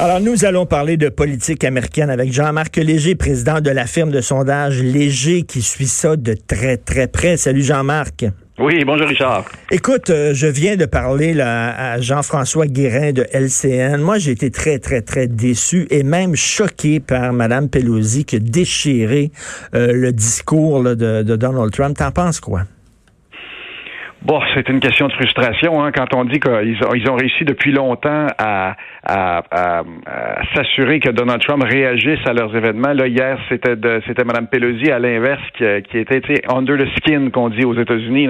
Alors, nous allons parler de politique américaine avec Jean-Marc Léger, président de la firme de sondage Léger, qui suit ça de très, très près. Salut Jean-Marc. Oui, bonjour Richard. Écoute, euh, je viens de parler là, à Jean-François Guérin de LCN. Moi, j'ai été très, très, très déçu et même choqué par Mme Pelosi qui a déchiré euh, le discours de, de Donald Trump. T'en penses quoi? Bon, c'est une question de frustration hein, quand on dit qu'ils ont, ils ont réussi depuis longtemps à, à, à, s'assurer que Donald Trump réagisse à leurs événements. Là, hier, c'était de, c'était Mme Pelosi à l'inverse qui, qui était under the skin qu'on dit aux États-Unis.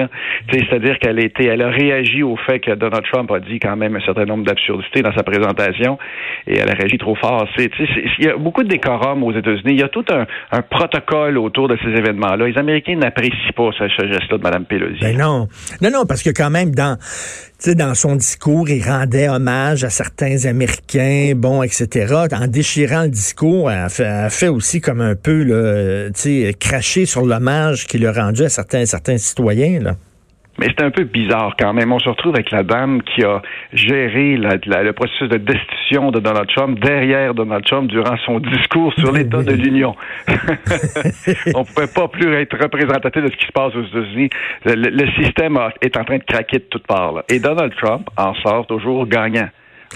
C'est-à-dire qu'elle était, elle a réagi au fait que Donald Trump a dit quand même un certain nombre d'absurdités dans sa présentation et elle a réagi trop fort. Il y a beaucoup de décorum aux États-Unis. Il y a tout un, un protocole autour de ces événements-là. Les Américains n'apprécient pas ce, geste-là de Mme Pelosi. Ben non. Non, non, parce que quand même, dans, dans son discours, il rendait hommage à certains Américains, bon, etc. En déchirant le discours, elle fait, fait aussi comme un peu, là, cracher sur l'hommage qu'il a rendu à certains, certains citoyens, là. Mais c'est un peu bizarre quand même. On se retrouve avec la dame qui a géré le processus de destitution de Donald Trump derrière Donald Trump durant son discours sur l'état de l'Union. On ne pouvait pas plus être représentatif de ce qui se passe aux États-Unis. Le, système est en train de craquer de toutes parts. Et Donald Trump en sort toujours gagnant.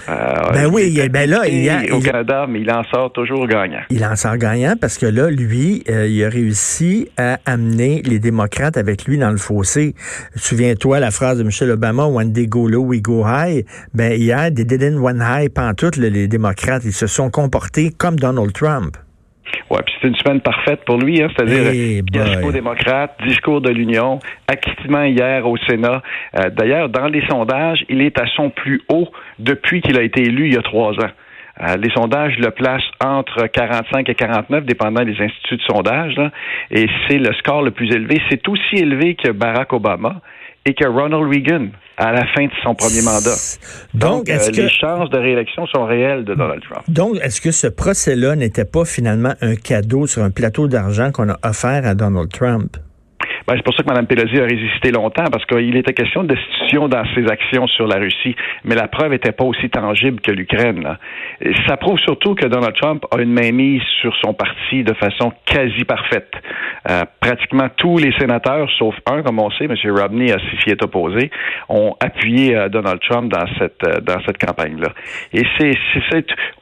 Euh, ben oui, ben là, il a, au Canada, mais il en sort toujours gagnant. Il en sort gagnant parce que là, lui, euh, il a réussi à amener les démocrates avec lui dans le fossé. Souviens-toi la phrase de Michel Obama, "When they go low, we go high." Ben hier, they didn't one high pantoute, les démocrates, ils se sont comportés comme Donald Trump. Ouais, puis c'est une semaine parfaite pour lui, hein, c'est-à-dire hey discours démocrate, discours de l'Union, acquittement hier au Sénat. Euh, d'ailleurs, dans les sondages, il est à son plus haut depuis qu'il a été élu il y a trois ans. Euh, les sondages le placent entre 45 et 49, dépendant des instituts de sondage, et c'est le score le plus élevé. C'est aussi élevé que Barack Obama et que Ronald Reagan à la fin de son premier mandat. Donc, est-ce euh, que... les chances de réélection sont réelles de Donald Trump. Donc, est-ce que ce procès-là n'était pas finalement un cadeau sur un plateau d'argent qu'on a offert à Donald Trump? Ben, c'est pour ça que Mme Pelosi a résisté longtemps, parce qu'il était question de destitution dans ses actions sur la Russie, mais la preuve n'était pas aussi tangible que l'Ukraine. Ça prouve surtout que Donald Trump a une mainmise sur son parti de façon quasi parfaite. Euh, pratiquement tous les sénateurs, sauf un, comme on sait, M. Romney a s'y est opposé, ont appuyé euh, Donald Trump dans cette euh, dans cette campagne-là. Et c'est,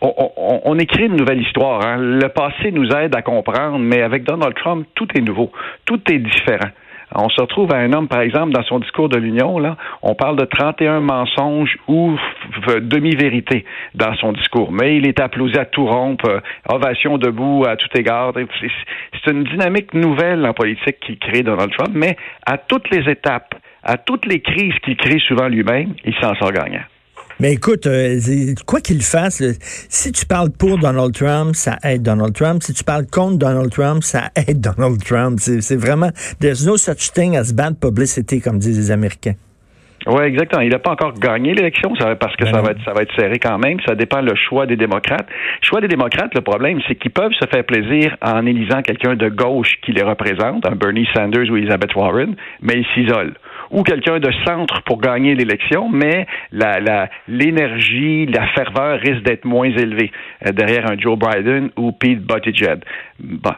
on, on, on, écrit une nouvelle histoire. Hein. Le passé nous aide à comprendre, mais avec Donald Trump, tout est nouveau, tout est différent. On se retrouve à un homme, par exemple, dans son discours de l'Union, là, on parle de 31 mensonges ou demi-vérités dans son discours. Mais il est applaudi à tout rompre, euh, ovation debout à tout égard. C'est une dynamique nouvelle en politique qui crée Donald Trump, mais à toutes les étapes, à toutes les crises qu'il crée souvent lui-même, il s'en sort gagnant. Mais écoute, euh, quoi qu'il fasse, si tu parles pour Donald Trump, ça aide Donald Trump. Si tu parles contre Donald Trump, ça aide Donald Trump. C'est vraiment, there's no such thing as bad publicity, comme disent les Américains. Oui, exactement. Il n'a pas encore gagné l'élection, parce que ben ça va, être, ça va être serré quand même. Ça dépend le choix des démocrates. Le choix des démocrates, le problème, c'est qu'ils peuvent se faire plaisir en élisant quelqu'un de gauche qui les représente, un Bernie Sanders ou Elizabeth Warren, mais ils s'isolent ou quelqu'un de centre pour gagner l'élection, mais l'énergie, la, ferveur risque d'être moins élevée euh, derrière un Joe Biden ou Pete Buttigieg. Bon,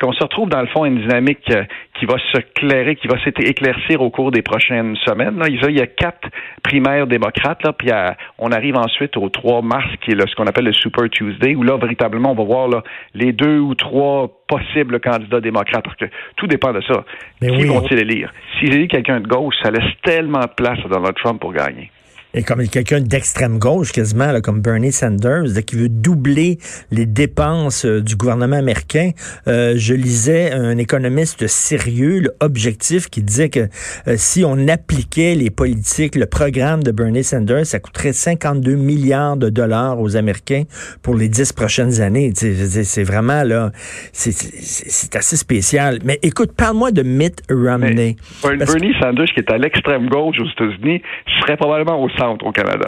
qu'on se retrouve dans le fond une dynamique euh, qui va se clairer, qui va s'éclaircir au cours des prochaines semaines. Là. Il y a quatre primaires démocrates, là, puis on arrive ensuite au 3 mars, qui est ce qu'on appelle le Super Tuesday, où là, véritablement, on va voir là, les deux ou trois possibles candidats démocrates. Parce que tout dépend de ça. qui vont-ils élire? S'ils élire quelqu'un de gauche, ça laisse tellement de place à Donald Trump pour gagner. Et comme quelqu'un d'extrême gauche, quasiment, comme Bernie Sanders, qui veut doubler les dépenses euh, du gouvernement américain. Euh, je lisais un économiste sérieux, objectif, qui disait que euh, si on appliquait les politiques, le programme de Bernie Sanders, ça coûterait 52 milliards de dollars aux Américains pour les dix prochaines années. C'est vraiment, là, c'est assez spécial. Mais écoute, parle-moi de Mitt Romney. Bernie Sanders, qui est à l'extrême gauche aux États-Unis, serait probablement au centre au Canada.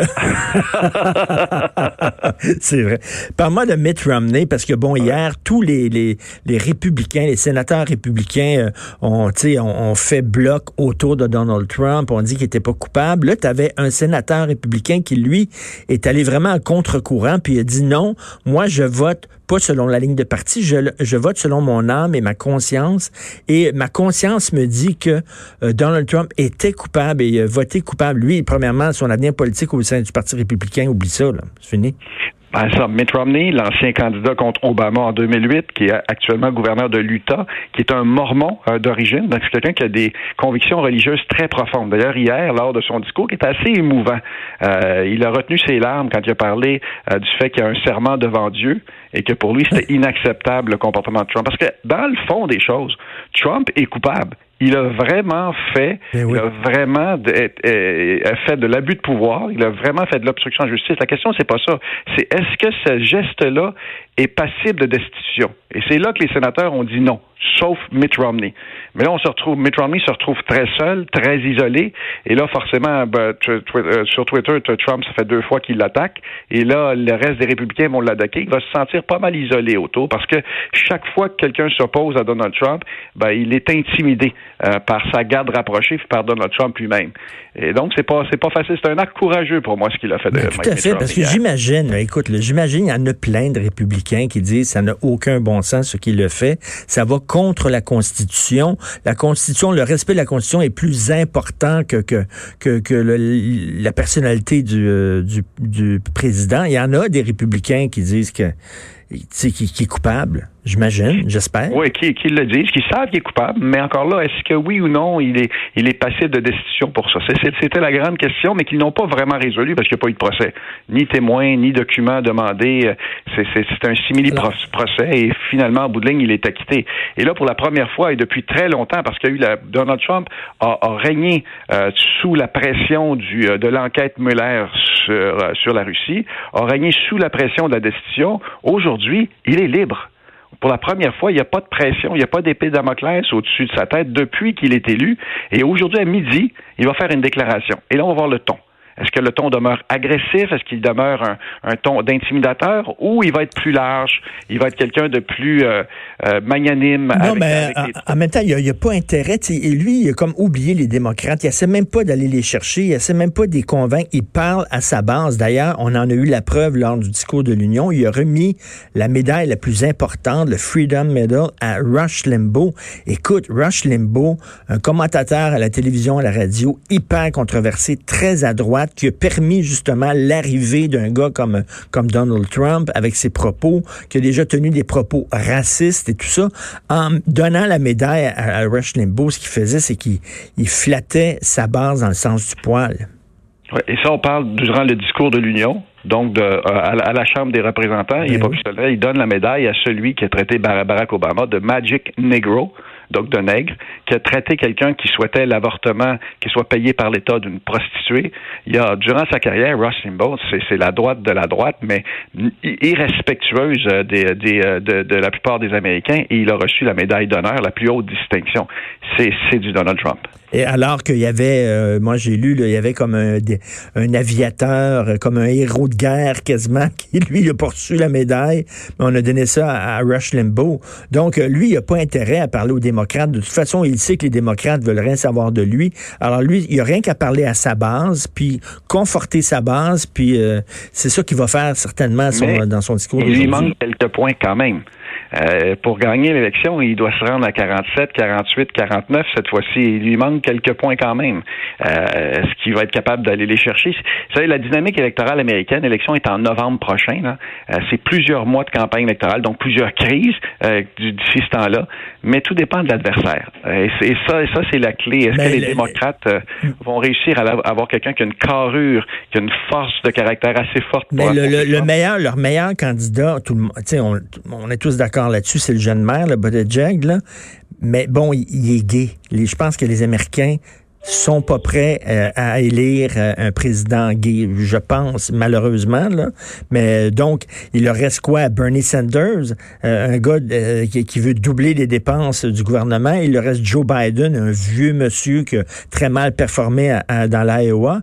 c'est vrai. Parle-moi de Mitt Romney, parce que, bon, hier, tous les, les, les républicains, les sénateurs républicains euh, ont, ont, fait bloc autour de Donald Trump, on dit qu'il était pas coupable. Là, tu avais un sénateur républicain qui, lui, est allé vraiment à contre-courant, puis il a dit non, moi, je vote pas selon la ligne de parti, je, je vote selon mon âme et ma conscience. Et ma conscience me dit que euh, Donald Trump était coupable et a voté coupable. Lui, premièrement, son avenir politique au sein du Parti républicain, oublie ça, c'est fini. Ben, ça, Mitt Romney, l'ancien candidat contre Obama en 2008, qui est actuellement gouverneur de l'Utah, qui est un mormon euh, d'origine, donc c'est quelqu'un qui a des convictions religieuses très profondes. D'ailleurs, hier, lors de son discours, qui était assez émouvant, euh, il a retenu ses larmes quand il a parlé euh, du fait qu'il y a un serment devant Dieu et que pour lui, c'était inacceptable le comportement de Trump. Parce que dans le fond des choses, Trump est coupable il a vraiment fait, ben il a vraiment fait de l'abus de pouvoir, il a vraiment fait de l'obstruction de justice. La question, c'est pas ça. C'est est-ce que ce geste-là est passible de destitution? Et c'est là que les sénateurs ont dit non sauf Mitt Romney. Mais là, on se retrouve, Mitt Romney se retrouve très seul, très isolé. Et là, forcément, ben, euh, sur Twitter, Trump, ça fait deux fois qu'il l'attaque. Et là, le reste des républicains vont l'attaquer. Il va se sentir pas mal isolé autour parce que chaque fois que quelqu'un s'oppose à Donald Trump, ben, il est intimidé euh, par sa garde rapprochée puis par Donald Trump lui-même. Et donc, c'est pas, c'est pas facile. C'est un acte courageux pour moi, ce qu'il a fait de ben, Tout à fait, parce que j'imagine, écoute, j'imagine, il y en a plein de républicains qui disent ça n'a aucun bon sens ce qu'il a fait. Ça va contre la Constitution. La Constitution, le respect de la Constitution est plus important que, que, que, que la personnalité du, euh, du, du président. Il y en a des républicains qui disent que qui, qui est coupable. J'imagine, j'espère. Oui, qui, qui le disent, qui savent qu'il est coupable, mais encore là, est-ce que oui ou non, il est, il est passible de destitution pour ça? C'était la grande question, mais qu'ils n'ont pas vraiment résolu parce qu'il n'y a pas eu de procès. Ni témoin, ni document demandé. C'est un simili-procès et finalement, au bout de ligne, il est acquitté. Et là, pour la première fois et depuis très longtemps, parce qu'il y a eu la, Donald Trump a, régné euh, sous la pression du, euh, de l'enquête Mueller sur, euh, sur la Russie, a régné sous la pression de la destitution. Aujourd'hui, il est libre pour la première fois, il n'y a pas de pression, il n'y a pas d'épée Damoclès au-dessus de sa tête depuis qu'il est élu. Et aujourd'hui, à midi, il va faire une déclaration. Et là, on va voir le ton. Est-ce que le ton demeure agressif? Est-ce qu'il demeure un, ton d'intimidateur? Ou il va être plus large? Il va être quelqu'un de plus euh, euh, magnanime? Non, mais en, même temps, il n'y a, pas intérêt. Et lui, il a comme oublié les démocrates. Il essaie même pas d'aller les chercher. Il essaie même pas de les convaincre. Il parle à sa base. D'ailleurs, on en a eu la preuve lors du discours de l'Union. Il a remis la médaille la plus importante, le Freedom Medal, à Rush Limbaugh. Écoute, Rush Limbaugh, un commentateur à la télévision, à la radio, hyper controversé, très à droite, qui a permis justement l'arrivée d'un gars comme, comme Donald Trump avec ses propos, qui a déjà tenu des propos racistes et tout ça, en donnant la médaille à, Rush Limbaugh, ce qu'il faisait, c'est qu'il flattait sa base dans le sens du poil. et ça, on parle durant le discours de l'Union, donc de, euh, à, la Chambre des représentants. Il, est ben pas il donne la médaille à celui qui a traité Barack Obama de Magic Negro donc nègre, qui a traité quelqu'un qui souhaitait l'avortement, qui soit payé par l'État d'une prostituée. Il a, durant sa carrière, Ross Limbaugh, c'est la droite de la droite, mais irrespectueuse des, de, de, la plupart des Américains, et il a reçu la médaille d'honneur, la plus haute distinction. C'est du Donald Trump. Et alors qu'il y avait, euh, moi j'ai lu, il y avait comme un, un, aviateur, comme un héros de guerre quasiment, qui lui a poursu la médaille, mais on a donné ça à, Rush Limbaugh. Donc lui, il n'a pas intérêt à parler aux démocrates. De toute façon, il sait que les démocrates veulent rien savoir de lui. Alors lui, il a rien qu'à parler à sa base, puis conforter sa base, puis euh, c'est ça qu'il va faire certainement dans son discours. Il lui manque quelques points quand même. Euh, pour gagner l'élection, il doit se rendre à 47, 48, 49 cette fois-ci. Il lui manque quelques points quand même. Euh, ce qu'il va être capable d'aller les chercher? Vous savez, la dynamique électorale américaine, l'élection est en novembre prochain. Euh, c'est plusieurs mois de campagne électorale, donc plusieurs crises euh, d'ici ce temps-là. Mais tout dépend de l'adversaire. Et, ça, et ça c'est la clé. Est-ce que les démocrates vont réussir à avoir quelqu'un qui a une carrure, qui a une force de caractère assez forte pour Mais le, meilleur, leur meilleur candidat, tout le, on, on est tous d'accord là-dessus, c'est le jeune maire, le Buttigieg, là. Mais bon, il, est gay. je pense que les Américains sont pas prêts euh, à élire euh, un président gay, je pense, malheureusement. Mais donc, il leur reste quoi? Bernie Sanders, euh, un gars qui, veut doubler les dépenses du gouvernement. Il leur reste Joe Biden, un vieux monsieur qui a très mal performé dans l'Iowa.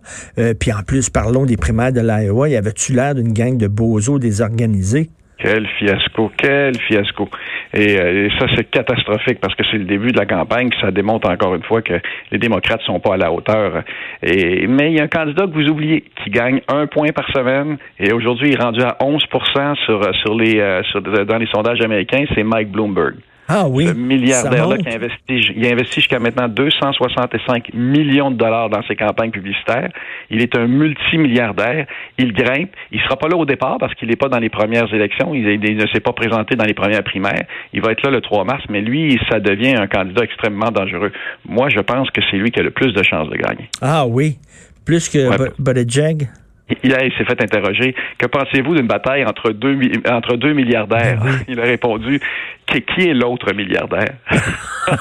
puis en plus, parlons des primaires de l'Iowa. Il avait-tu l'air d'une gang de bozos désorganisés? Quel fiasco, quel fiasco. Euh, et, ça, c'est catastrophique parce que c'est le début de la campagne. Ça démontre encore une fois que les démocrates sont pas à la hauteur. Mais il y a un candidat que vous oubliez qui gagne un point par semaine et aujourd'hui il est rendu à 11 sur, sur les, euh, dans les sondages américains. C'est Mike Bloomberg. Ah oui. Le milliardaire-là qui a investi, il a investi jusqu'à maintenant 265 millions de dollars dans ses campagnes publicitaires. Il est un multimilliardaire. Il grimpe. Il sera pas là au départ parce qu'il n'est pas dans les premières élections. Il, ne s'est pas présenté dans les premières primaires. Il va être là le 3 mars, mais lui, ça devient un candidat extrêmement dangereux. Moi, je pense que c'est lui qui a le plus de chances de gagner. Ah oui. Plus que ouais. Il, s'est fait interroger. Que pensez-vous d'une bataille entre deux, entre deux milliardaires? Ben il a répondu qui est l'autre milliardaire?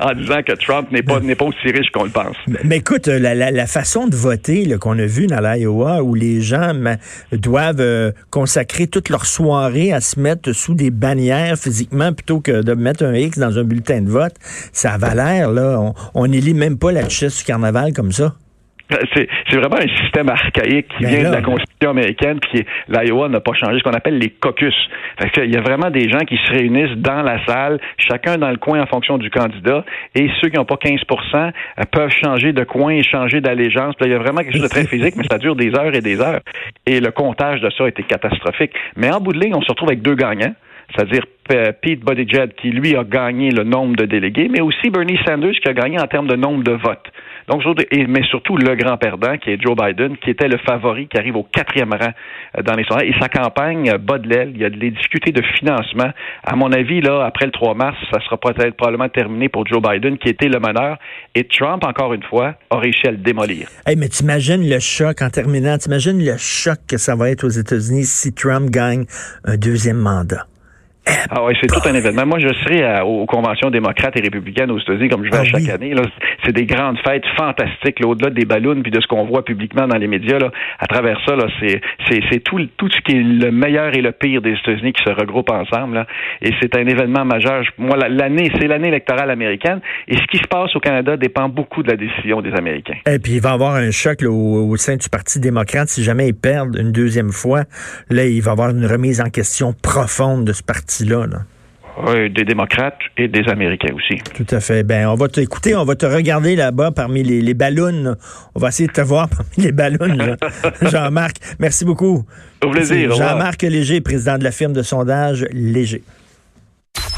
en disant que Trump n'est pas, n'est pas aussi riche qu'on le pense. Mais, écoute, la, façon de voter qu'on a vu dans l'Iowa, où les gens doivent euh, consacrer toute leur soirée à se mettre sous des bannières physiquement plutôt que de mettre un X dans un bulletin de vote, ça a l'air, là. On n'élit même pas la chaise du carnaval comme ça. C'est vraiment un système archaïque qui ben vient de la Constitution américaine, puis l'Iowa n'a pas changé, ce qu'on appelle les caucus. Il y a vraiment des gens qui se réunissent dans la salle, chacun dans le coin en fonction du candidat, et ceux qui n'ont pas 15% euh, peuvent changer de coin et changer d'allégeance. Il y a vraiment quelque chose de très physique, mais ça dure des heures et des heures. Et le comptage de ça a été catastrophique. Mais en bout de ligne, on se retrouve avec deux gagnants c'est-à-dire Pete Buttigieg qui, lui, a gagné le nombre de délégués, mais aussi Bernie Sanders qui a gagné en termes de nombre de votes. Donc, mais surtout le grand perdant qui est Joe Biden, qui était le favori, qui arrive au quatrième rang euh, dans les sondages. Et sa campagne bat de l'aile. Il y a des difficultés de financement. À mon avis, là, après le 3 mars, ça sera peut-être probablement terminé pour Joe Biden, qui était le meneur. Et Trump, encore une fois, a réussi à le démolir. Hey, mais t'imagines le choc en terminant, t'imagines le choc que ça va être aux États-Unis si Trump gagne un deuxième mandat. Ah oui, c'est tout un événement. Moi, je serai aux conventions démocrates et républicaines aux États-Unis, comme je vais à ah chaque année. C'est des grandes fêtes fantastiques, au-delà des ballons puis de ce qu'on voit publiquement dans les médias. Là, à travers ça, c'est tout, tout ce qui est le meilleur et le pire des États-Unis qui se regroupent ensemble. Là. Et c'est un événement majeur. Moi, l'année, c'est l'année électorale américaine. Et ce qui se passe au Canada dépend beaucoup de la décision des Américains. Et puis, il va y avoir un choc au, sein du Parti démocrate. Si jamais ils perdent une deuxième fois, là, il va y avoir une remise en question profonde de ce parti oui, des démocrates et des Américains aussi. Tout à fait. Ben, on va t'écouter, on va te regarder là-bas parmi les, les, ballons. On va essayer de te voir parmi les ballons, Jean-Marc. Merci beaucoup. Au plaisir. Jean-Marc Léger, président de la firme de sondage Léger.